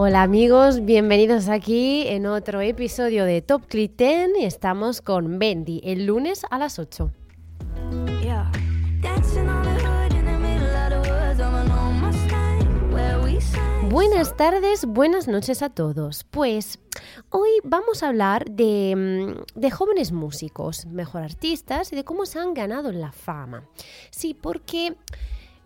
Hola amigos, bienvenidos aquí en otro episodio de Top Click 10 y estamos con Bendy el lunes a las 8. Buenas tardes, buenas noches a todos. Pues hoy vamos a hablar de, mm, de, jóvenes músicos, mejor artistas y de cómo se han ganado la fama. Sí, porque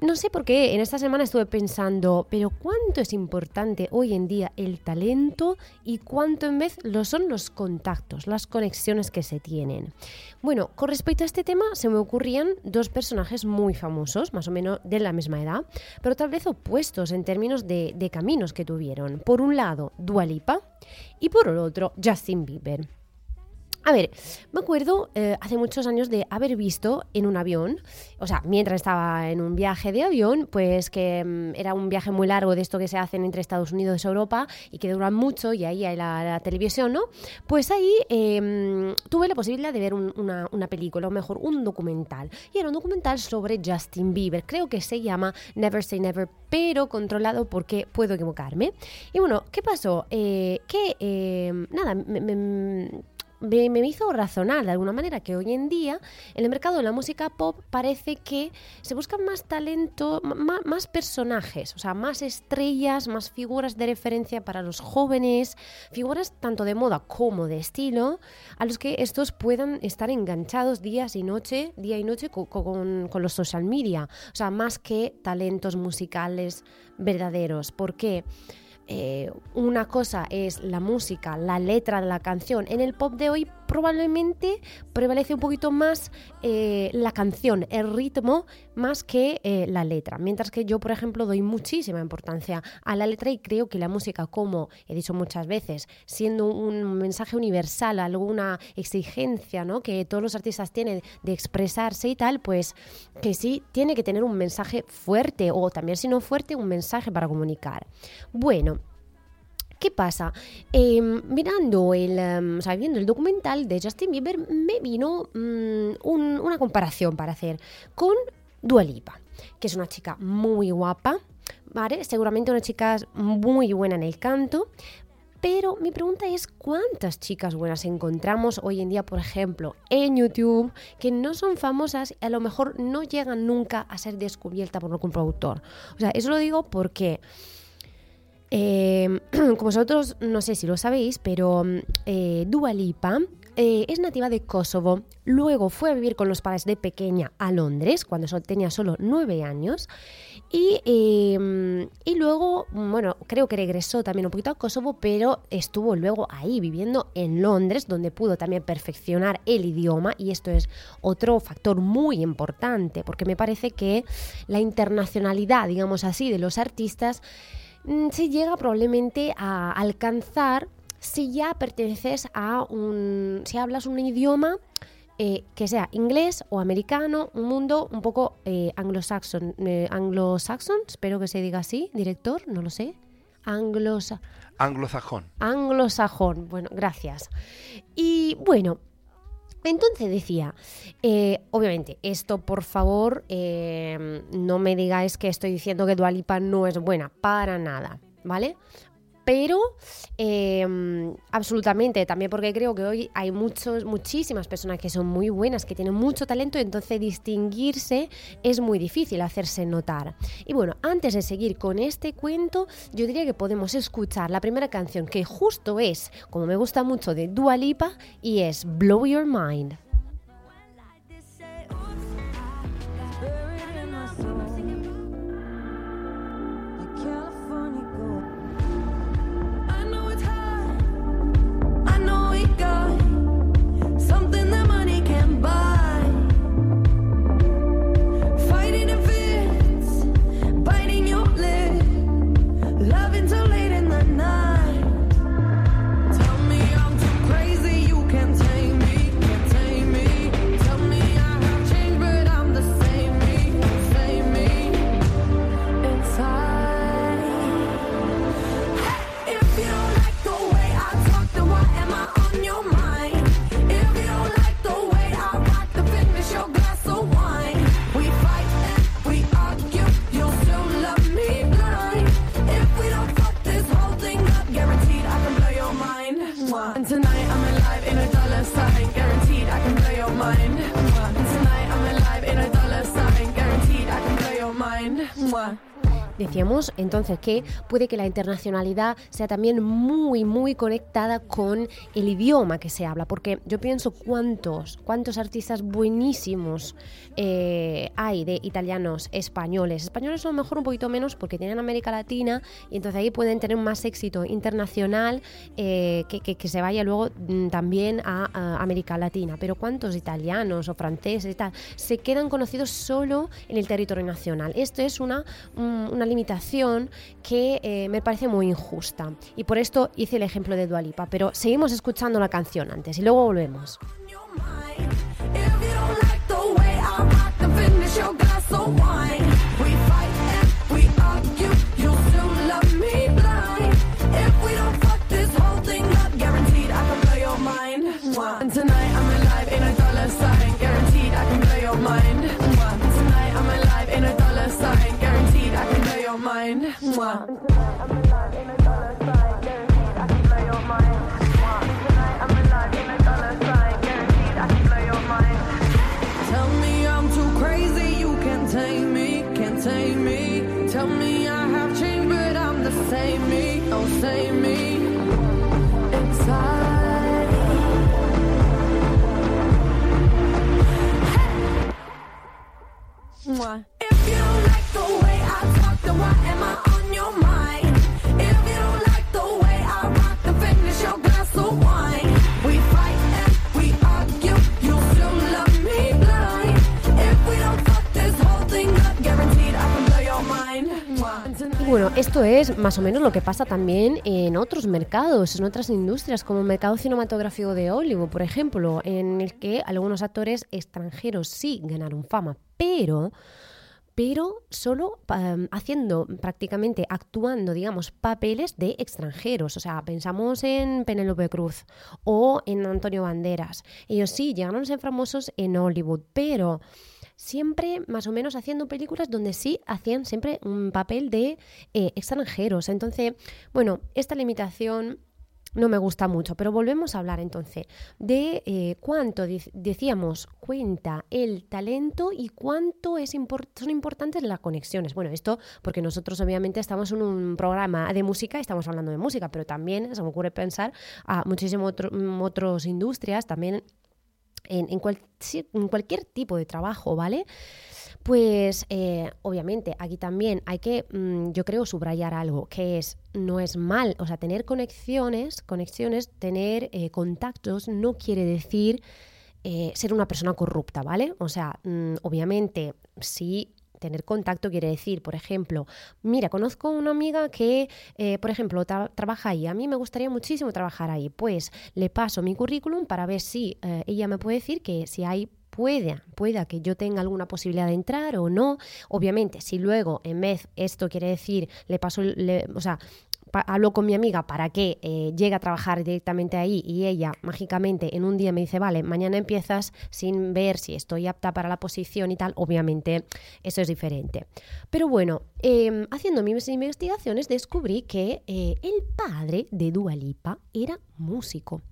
no sé por qué, en esta semana estuve pensando, pero ¿cuánto es importante hoy en día el talento y cuánto en vez lo son los contactos, las conexiones que se tienen? Bueno, con respecto a este tema se me ocurrían dos personajes muy famosos, más o menos de la misma edad, pero tal vez opuestos en términos de, caminos que tuvieron. Por un lado, Dualipa y por el otro, Justin Bieber. A ver, me acuerdo eh, hace muchos años de haber visto en un avión, o sea, mientras estaba en un viaje de avión, pues que mm, era un viaje muy largo de esto que se hacen entre Estados Unidos y Europa y que duran mucho y ahí hay la, televisión, ¿no? Pues ahí em, tuve la posibilidad de ver una, película, o mejor, un documental. Y era un documental sobre Justin Bieber, creo que se llama Never Say Never, pero controlado porque puedo equivocarme. Y bueno, ¿qué pasó? Eh, que, em, nada, me me, hizo razonar de alguna manera que hoy en día en el mercado de la música pop parece que se buscan más talento, más, personajes, o sea, más estrellas, más figuras de referencia para los jóvenes, figuras tanto de moda como de estilo, a los que estos puedan estar enganchados días y noche, día y noche con, con los social media, o sea, más que talentos musicales verdaderos. ¿Por qué? Eh, una cosa es la música, la letra de la canción. En el pop de hoy probablemente prevalece un poquito más eh, la canción, el ritmo, más que eh, la letra. Mientras que yo, por ejemplo, doy muchísima importancia a la letra y creo que la música, como he dicho muchas veces, siendo un mensaje universal, alguna exigencia ¿no? que todos los artistas tienen de expresarse y tal, pues que sí tiene que tener un mensaje fuerte o también si no fuerte, un mensaje para comunicar. Bueno, ¿Qué pasa? Em, mirando el, em, viendo el documental de Justin Bieber, me vino mm, una comparación para hacer con Dua Lipa, que es una chica muy guapa, ¿vale? Seguramente una chica muy buena en el canto, pero mi pregunta es cuántas chicas buenas encontramos hoy en día, por ejemplo, en YouTube, que no son famosas y a lo mejor no llegan nunca a ser descubiertas por algún productor. O sea, eso lo digo porque eh, como vosotros no sé si lo sabéis, pero eh, Dua eh, es nativa de Kosovo. Luego fue a vivir con los padres de pequeña a Londres, cuando tenía solo nueve años. Y, em, y, luego, bueno, creo que regresó también un poquito a Kosovo, pero estuvo luego ahí viviendo en Londres, donde pudo también perfeccionar el idioma. Y esto es otro factor muy importante, porque me parece que la internacionalidad, digamos así, de los artistas Mm, se llega probablemente a alcanzar si ya perteneces a un, si hablas un idioma eh, que sea inglés o americano, un mundo un poco eh, anglosaxon, eh, anglosaxon, espero que se diga así, director, no lo sé. Anglosa anglosajón. Anglosajón, bueno, gracias. Y bueno, entonces decía, eh, obviamente, esto por favor, eh, no me digáis que estoy diciendo que Dualipa no es buena, para nada, ¿vale? Pero em, absolutamente, también porque creo que hoy hay muchos, muchísimas personas que son muy buenas, que tienen mucho talento, entonces distinguirse es muy difícil, hacerse notar. Y bueno, antes de seguir con este cuento, yo diría que podemos escuchar la primera canción, que justo es, como me gusta mucho, de Dua Lipa, y es Blow Your Mind. Yeah. Decíamos entonces que puede que la internacionalidad sea también muy, muy conectada con el idioma que se habla, porque yo pienso cuántos, cuántos artistas buenísimos eh, hay de italianos españoles. Españoles a lo mejor un poquito menos porque tienen América Latina y entonces ahí pueden tener más éxito internacional eh, que, que, se vaya luego mm, también a, América Latina. Pero cuántos italianos o franceses y tal se quedan conocidos solo en el territorio nacional. Esto es una, una limitación que eh, me parece muy injusta. Y por esto hice el ejemplo de Dualipa. Pero seguimos escuchando la canción antes y luego volvemos. Yeah. Bueno, esto es más o menos lo que pasa también en otros mercados, en otras industrias, como el mercado cinematográfico de Hollywood, por ejemplo, en el que algunos actores extranjeros sí ganaron fama, pero pero solo haciendo prácticamente, actuando, digamos, papeles de extranjeros. O sea, pensamos en Penélope Cruz o en Antonio Banderas. Ellos sí llegaron a ser famosos en Hollywood, pero siempre más o menos haciendo películas donde sí hacían siempre un papel de eh, extranjeros. Entonces, bueno, esta limitación no me gusta mucho, pero volvemos a hablar entonces de eh, cuánto decíamos cuenta el talento y cuánto es son importantes las conexiones. Bueno, esto porque nosotros obviamente estamos en un programa de música y estamos hablando de música, pero también se me ocurre pensar a muchísimas otras industrias, también en, cualquier tipo de trabajo, ¿vale? Pues eh, obviamente aquí también hay que, mm, yo creo, subrayar algo, que es, no es mal, o sea, tener conexiones, conexiones, tener eh, contactos no quiere decir eh, ser una persona corrupta, ¿vale? O sea, mm, obviamente, si tener contacto quiere decir, por ejemplo, mira, conozco una amiga que, eh, por ejemplo, trabaja ahí, a mí me gustaría muchísimo trabajar ahí, pues le paso mi currículum para ver si eh, ella me puede decir que si hay pueda, pueda que yo tenga alguna posibilidad de entrar o no. Obviamente, si luego en vez esto quiere decir, le paso, o sea, hablo con mi amiga para que eh, llegue a trabajar directamente ahí y ella mágicamente en un día me dice, vale, mañana empiezas sin ver si estoy apta para la posición y tal, obviamente eso es diferente. Pero bueno, em, haciendo mis investigaciones descubrí que eh, el padre de Dualipa era músico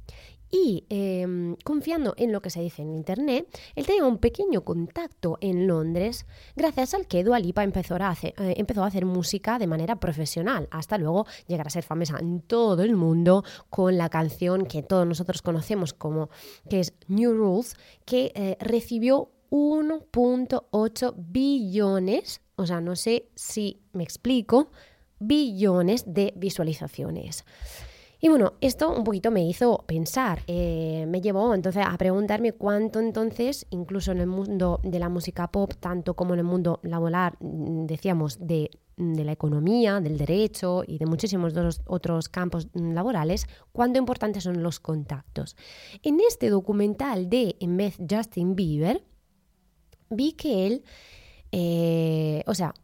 y em, confiando en lo que se dice en Internet, él tenía un pequeño contacto en Londres gracias al que Dua Lipa empezó a, hacer, eh, empezó a hacer música de manera profesional, hasta luego llegar a ser famosa en todo el mundo con la canción que todos nosotros conocemos como que es New Rules, que eh, recibió 1.8 billones, o sea, no sé si me explico, billones de visualizaciones. Y bueno, esto un poquito me hizo pensar, eh, me llevó entonces a preguntarme cuánto entonces, incluso en el mundo de la música pop, tanto como en el mundo laboral, mm, decíamos, de, de la economía, del derecho y de muchísimos otros campos mm, laborales, cuánto importantes son los contactos. En este documental de en vez Justin Bieber, vi que él, eh, o sea,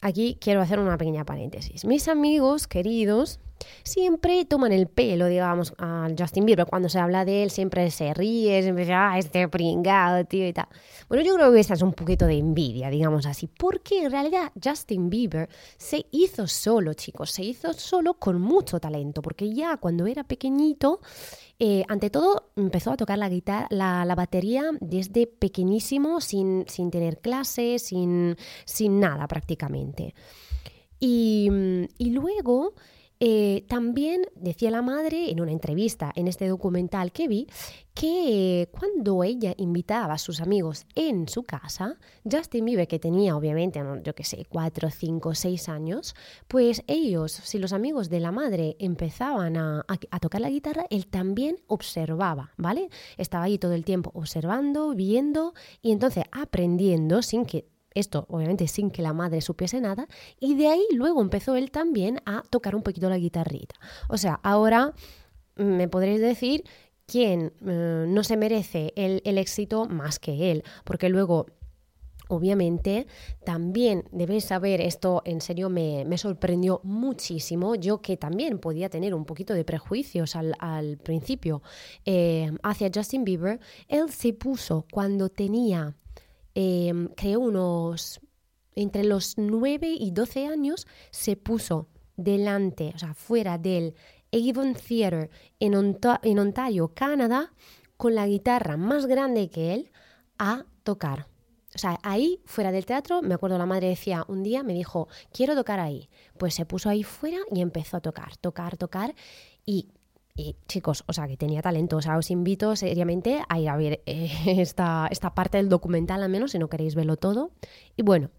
aquí quiero hacer una pequeña paréntesis. Mis amigos queridos, siempre toman el pelo, digamos, al Justin Bieber. Cuando se habla de él, siempre se ríe, siempre dice, ah, este pringado, tío, y tal. Bueno, yo creo que esa es un poquito de envidia, digamos así, porque en realidad Justin Bieber se hizo solo, chicos, se hizo solo con mucho talento, porque ya cuando era pequeñito, eh, ante todo, empezó a tocar la guitarra, la, batería desde pequeñísimo, sin, sin tener clases, sin, sin nada prácticamente. Y, y luego eh, también decía la madre en una entrevista en este documental que vi que cuando ella invitaba a sus amigos en su casa, Justin Bieber, que tenía obviamente, yo qué sé, cuatro, cinco, seis años, pues ellos, si los amigos de la madre empezaban a, a tocar la guitarra, él también observaba, ¿vale? Estaba ahí todo el tiempo observando, viendo y entonces aprendiendo sin que esto obviamente sin que la madre supiese nada, y de ahí luego empezó él también a tocar un poquito la guitarrita. O sea, ahora me podréis decir quién eh, no se merece el, éxito más que él, porque luego Obviamente, también debéis saber, esto en serio me, sorprendió muchísimo, yo que también podía tener un poquito de prejuicios al, principio eh, hacia Justin Bieber, él se puso cuando tenía Em, creo unos, entre los 9 y 12 años, se puso delante, o sea, fuera del Avon Theatre en, en Ontario, Canadá, con la guitarra más grande que él a tocar. O sea, ahí, fuera del teatro, me acuerdo la madre decía, un día me dijo, quiero tocar ahí. Pues se puso ahí fuera y empezó a tocar, tocar, tocar. Y y chicos, o sea, que tenía talento. O sea, os invito seriamente a ir a ver eh, esta, esta parte del documental, al menos si no queréis verlo todo. Y bueno,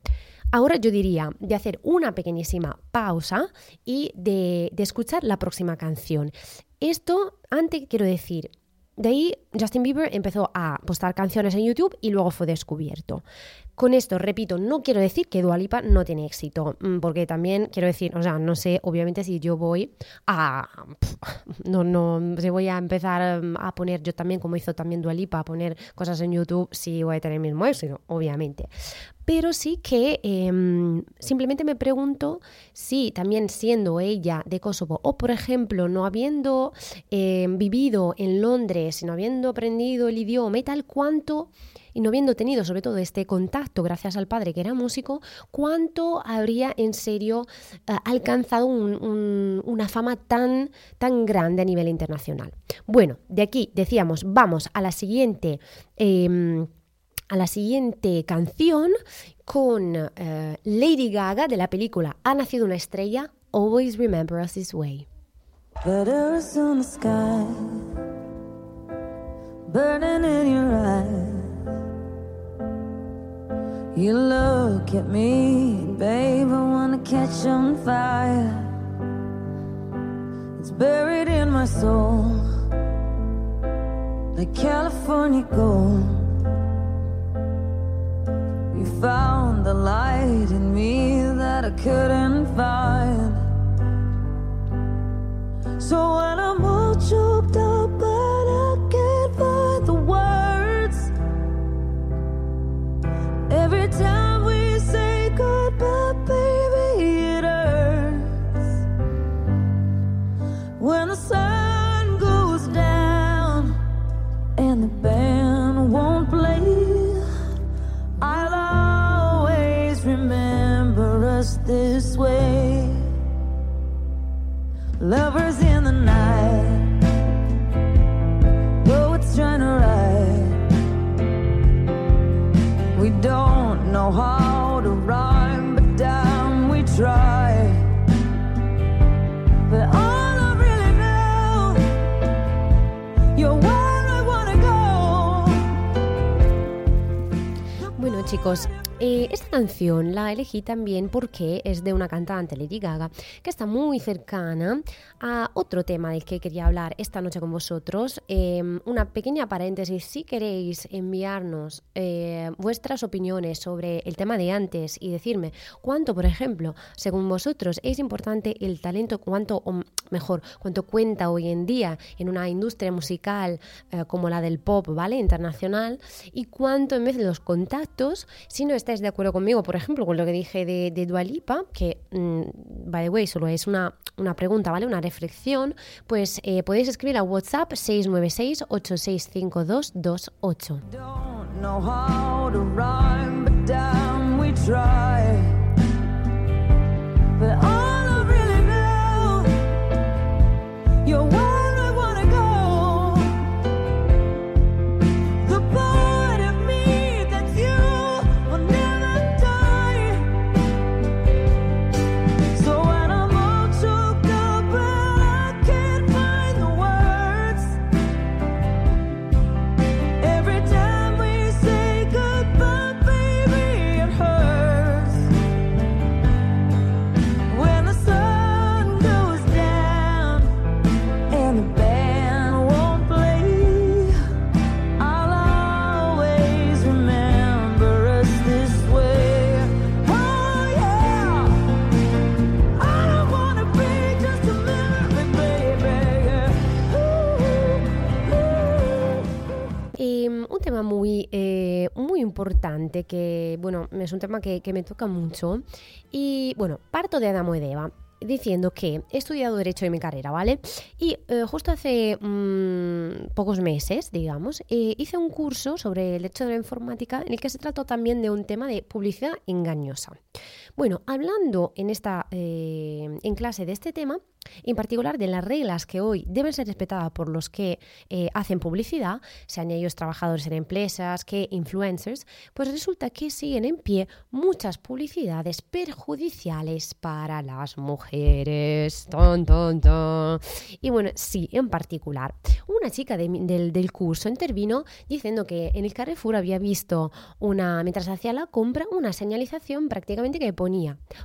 ahora yo diría de hacer una pequeñísima pausa y de, de escuchar la próxima canción. Esto, antes quiero decir, de ahí Justin Bieber empezó a postar canciones en YouTube y luego fue descubierto. Con esto, repito, no quiero decir que Dualipa no tiene éxito, mm, porque también quiero decir, o sea, no sé, obviamente si yo voy a, no, no, si voy a empezar mm, a poner, yo también, como hizo también Dualipa, a poner cosas en YouTube, sí voy a tener el mismo éxito, obviamente. Pero sí que em, simplemente me pregunto si también siendo ella de Kosovo, o por ejemplo, no habiendo em, vivido en Londres, no habiendo aprendido el idioma y tal, cuánto y no habiendo tenido sobre todo este contacto gracias al padre que era músico, cuánto habría en serio eh, alcanzado una fama tan, tan grande a nivel internacional. Bueno, de aquí decíamos, vamos a la siguiente. Em, a la siguiente canción con eh, Lady Gaga de la película Ha nacido una estrella, Always Remember Us This Way. burning in your eyes. You look at me, babe, I wanna catch on fire. It's buried in my soul, like California gold. You found the light in me that I couldn't find. So We don't know how to rhyme, but damn, we try. But all I really know, you're where I wanna go. Bueno, chicos, Eh, esta canción la elegí también porque es de una cantante, Lady Gaga, que está muy cercana a otro tema del que quería hablar esta noche con vosotros. Em, una pequeña paréntesis, si queréis enviarnos eh, vuestras opiniones sobre el tema de antes y decirme cuánto, por ejemplo, según vosotros es importante el talento, cuánto, o mejor, cuánto cuenta hoy en día en una industria musical eh, como la del pop, ¿vale? Internacional, y cuánto en vez de los contactos, si no estáis de acuerdo conmigo, por ejemplo, con lo que dije de, Dualipa, que, mm, by the way, solo es una, una pregunta, ¿vale? Una reflexión, pues eh, podéis escribir a WhatsApp 696-865228. But Y un tema muy, eh, muy importante que, bueno, es un tema que, que me toca mucho. Y bueno, parto de Adamo y de Eva diciendo que he estudiado Derecho en mi carrera, ¿vale? Y eh, justo hace mmm, pocos meses, digamos, eh, hice un curso sobre el hecho de la informática en el que se trató también de un tema de publicidad engañosa. Bueno, hablando en, esta, eh, en clase de este tema, en particular de las reglas que hoy deben ser respetadas por los que eh, hacen publicidad, sean ellos trabajadores en empresas que influencers, pues resulta que siguen en pie muchas publicidades perjudiciales para las mujeres. Ton, ton, ton. Y bueno, sí, en particular, una chica del, del curso intervino diciendo que en el Carrefour había visto una, mientras hacía la compra, una señalización prácticamente que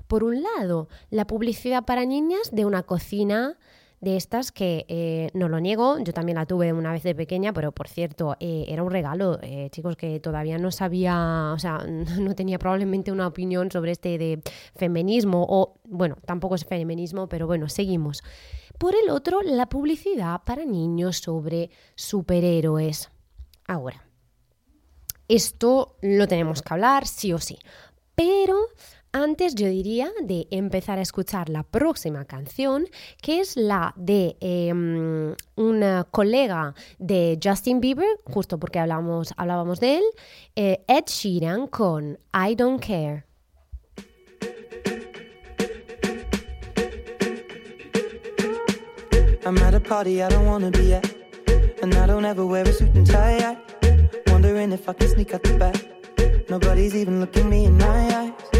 por un lado, la publicidad para niñas de una cocina de estas que eh, no lo niego, yo también la tuve una vez de pequeña, pero por cierto, eh, era un regalo, eh, chicos, que todavía no sabía, o sea, no tenía probablemente una opinión sobre este de feminismo, o bueno, tampoco es feminismo, pero bueno, seguimos. Por el otro, la publicidad para niños sobre superhéroes. Ahora, esto lo tenemos que hablar sí o sí, pero antes yo diría de empezar a escuchar la próxima canción, que es la de eh, una colega de Justin Bieber, justo porque hablamos, hablábamos de él, eh, Ed Sheeran con I Don't Care. I'm at a party I don't wanna be at, and I don't ever wear a suit and tie. Wondering if I can sneak out the back. Nobody's even looking me in my eyes.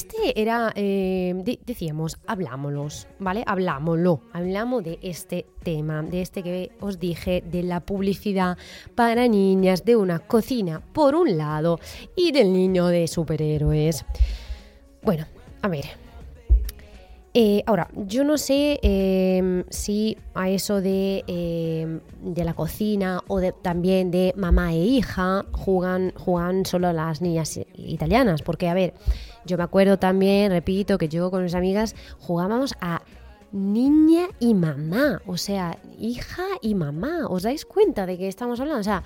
este era, eh, decíamos, hablámoslos, ¿vale? Hablámoslo, hablamos de este tema, de este que os dije, de la publicidad para niñas de una cocina, por un lado, y del niño de superhéroes. Bueno, a ver, eh, ahora, yo no sé em, si a eso de, em, de, la cocina o de, también de mamá e hija juegan, juegan solo las niñas italianas, porque a ver, yo me acuerdo también, repito, que yo con mis amigas jugábamos a niña y mamá, o sea, hija y mamá, ¿os dais cuenta de que estamos hablando? O sea,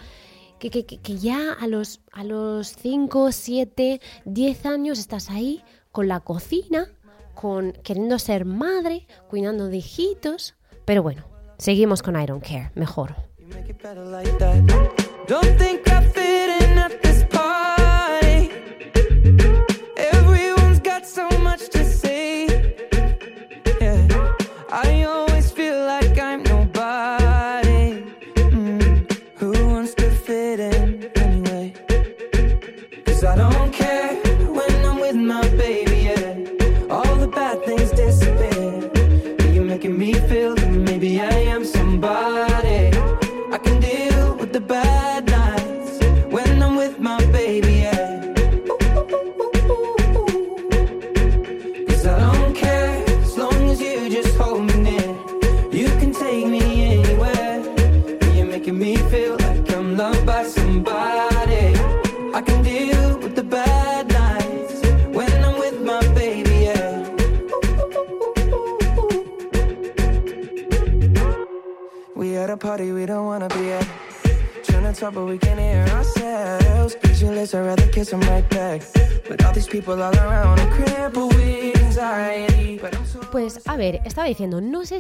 que, que, que ya a los, a los 5, 7, 10 años estás ahí con la cocina con queriendo ser madre, cuidando de hijitos, pero bueno, seguimos con I Don't Care, mejor. I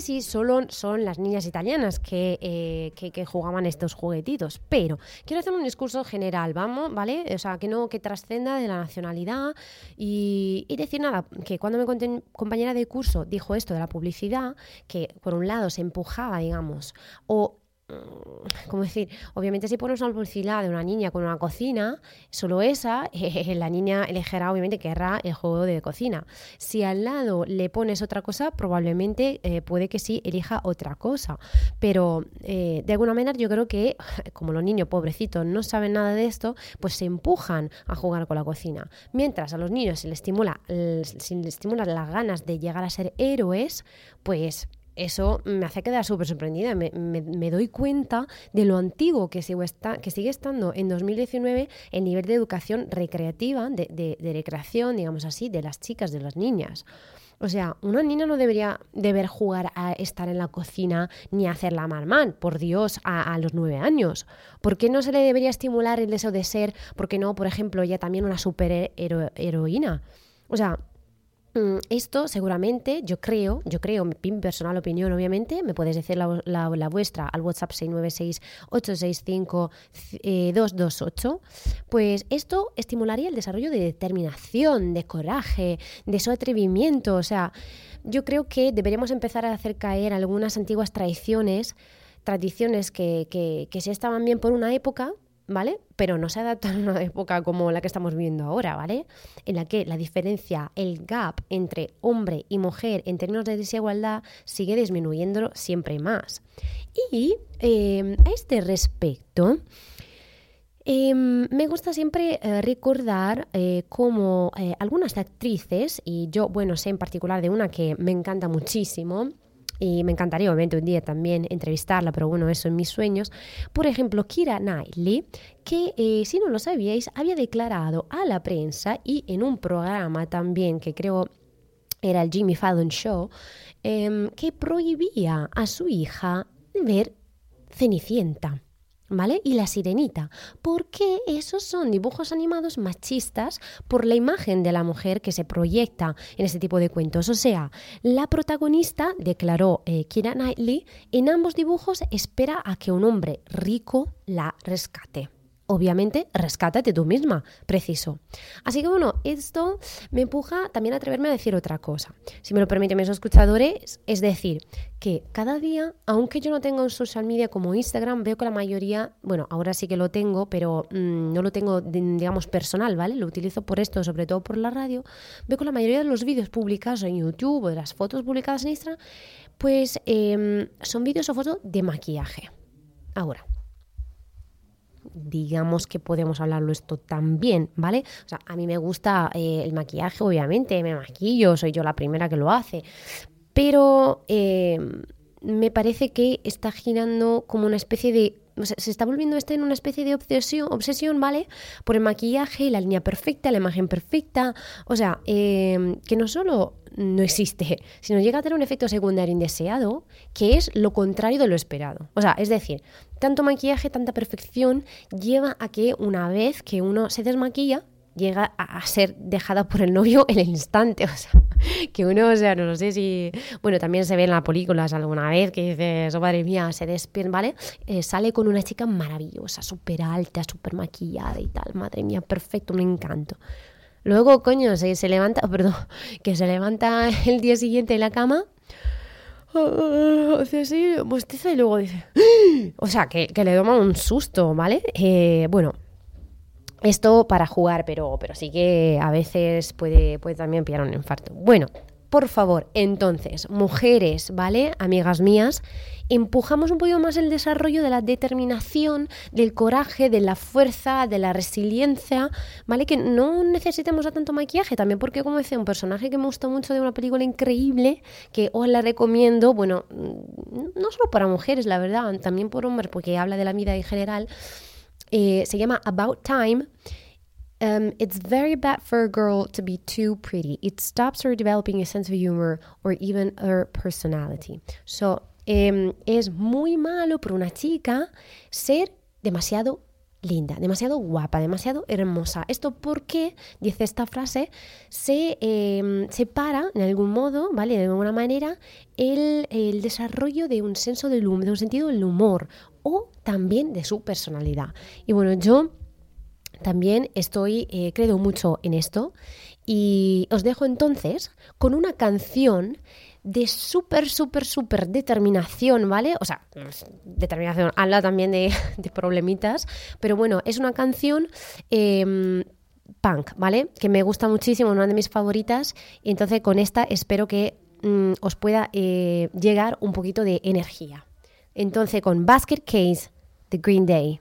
si solo son las niñas italianas que, eh, que, que jugaban estos juguetitos, pero quiero hacer un discurso general, vamos, ¿vale? O sea, que no, que trascenda de la nacionalidad y, y decir nada, que cuando mi compañera de curso dijo esto de la publicidad, que por un lado se empujaba, digamos, o ¿cómo decir? Obviamente si pones una publicidad de una niña con una cocina, solo esa, la niña elegirá, obviamente querrá el juego de cocina. Si al lado le pones otra cosa, probablemente eh, puede que sí elija otra cosa. Pero eh, de alguna manera yo creo que, como los niños pobrecitos no saben nada de esto, pues se empujan a jugar con la cocina. Mientras a los niños se les estimula, se les las ganas de llegar a ser héroes, pues eso me hace quedar súper sorprendida. Me, doy cuenta de lo antiguo que sigue, estando en 2019 el nivel de educación recreativa, de, recreación, digamos así, de las chicas, de las niñas. O sea, una niña no debería deber jugar a estar en la cocina ni hacer la marmán, por Dios, a, los nueve años. ¿Por qué no se le debería estimular el deseo de ser, por qué no, por ejemplo, ella también una superheroína? O sea, Esto seguramente, yo creo, yo creo, mi personal opinión obviamente, me puedes decir la, vuestra al WhatsApp 696-865-228, pues esto estimularía el desarrollo de determinación, de coraje, de su atrevimiento. O sea, yo creo que deberíamos empezar a hacer caer algunas antiguas tradiciones, tradiciones que, que, que sí estaban bien por una época, ¿vale? Pero no se adaptan a una época como la que estamos viviendo ahora, ¿vale? En la que la diferencia, el gap entre hombre y mujer en términos de desigualdad sigue disminuyendo siempre más. Y eh, a este respecto, eh, me gusta siempre eh, recordar eh, cómo eh, algunas actrices, y yo, bueno, sé en particular de una que me encanta muchísimo, y me encantaría obviamente un día también entrevistarla, pero bueno, eso en mis sueños. Por ejemplo, Kira Knightley, que eh, si no lo sabíais, había declarado a la prensa y en un programa también que creo era el Jimmy Fallon Show, em, que prohibía a su hija ver Cenicienta. ¿Vale? Y la sirenita. Porque esos son dibujos animados machistas por la imagen de la mujer que se proyecta en ese tipo de cuentos. O sea, la protagonista, declaró eh, Kira Knightley, en ambos dibujos espera a que un hombre rico la rescate. Obviamente, rescátate tú misma, preciso. Así que bueno, esto me empuja también a atreverme a decir otra cosa. Si me lo permiten mis escuchadores, es decir, que cada día, aunque yo no tenga un social media como Instagram, veo que la mayoría, bueno, ahora sí que lo tengo, pero mmm, no lo tengo, digamos, personal, ¿vale? Lo utilizo por esto, sobre todo por la radio. Veo que la mayoría de los vídeos publicados en YouTube o de las fotos publicadas en Instagram, pues eh, son vídeos o fotos de maquillaje. Ahora, digamos que podemos hablarlo esto también, ¿vale? O sea, a mí me gusta eh, el maquillaje, obviamente, me maquillo, soy yo la primera que lo hace, pero eh, me parece que está girando como una especie de... Se está volviendo este en una especie de obsesión, obsesión, ¿vale? Por el maquillaje, la línea perfecta, la imagen perfecta. O sea, eh, que no solo no existe, sino llega a tener un efecto secundario indeseado, que es lo contrario de lo esperado. O sea, es decir, tanto maquillaje, tanta perfección, lleva a que una vez que uno se desmaquilla, llega a ser dejada por el novio en el instante. O sea, que uno, o sea, no lo sé si. Bueno, también se ve en las películas alguna vez que dices, oh, madre mía, se despierta, ¿vale? Eh, sale con una chica maravillosa, súper alta, súper maquillada y tal. Madre mía, perfecto, me encanto. Luego, coño, se, se levanta, oh, perdón, que se levanta el día siguiente en la cama. Hace así, bostiza y luego dice. O sea, que, que le toma un susto, ¿vale? Eh, bueno, esto para jugar, pero, pero sí que a veces puede, puede también pillar un infarto. Bueno, por favor, entonces, mujeres, ¿vale? Amigas mías, empujamos un poquito más el desarrollo de la determinación, del coraje, de la fuerza, de la resiliencia, ¿vale? Que no necesitemos a tanto maquillaje, también porque, como decía, un personaje que me gustó mucho de una película increíble, que os la recomiendo, bueno, mm, no solo para mujeres, la verdad, también por hombres, porque habla de la vida en general, eh, se llama About Time. Um, it's very bad for a girl to be too pretty. It stops her developing a sense of humor or even her personality. So, Em, es muy malo para una chica ser demasiado linda, demasiado guapa, demasiado hermosa. Esto porque, dice esta frase, se eh, separa en algún modo, ¿vale? De alguna manera, el, desarrollo de un senso del de un sentido del humor o también de su personalidad. Y bueno, yo también estoy, eh, creo mucho en esto y os dejo entonces con una canción de súper, súper, súper determinación, ¿vale? O sea, determinación, habla también de, problemitas, pero bueno, es una canción em, punk, ¿vale? Que me gusta muchísimo, una de mis favoritas, y entonces con esta espero que mm, os pueda eh, llegar un poquito de energía. Entonces con Basket Case, The Green Day.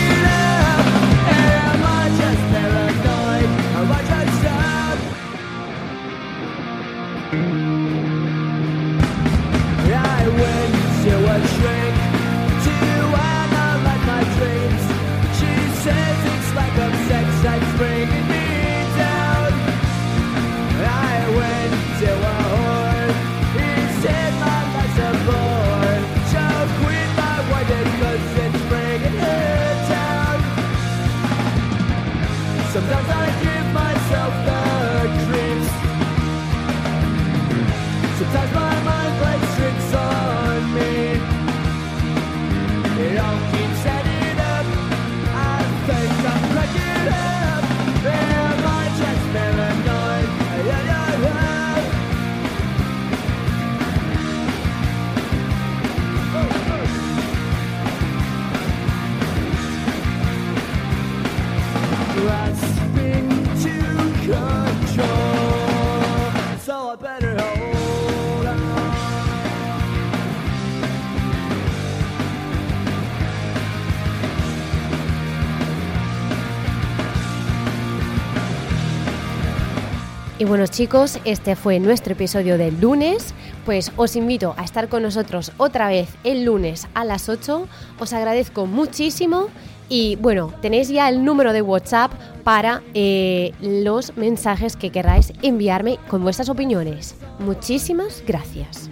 Y bueno chicos, este fue nuestro episodio del lunes. Pues os invito a estar con nosotros otra vez el lunes a las 8. Os agradezco muchísimo y bueno, tenéis ya el número de WhatsApp para eh, los mensajes que queráis enviarme con vuestras opiniones. Muchísimas gracias.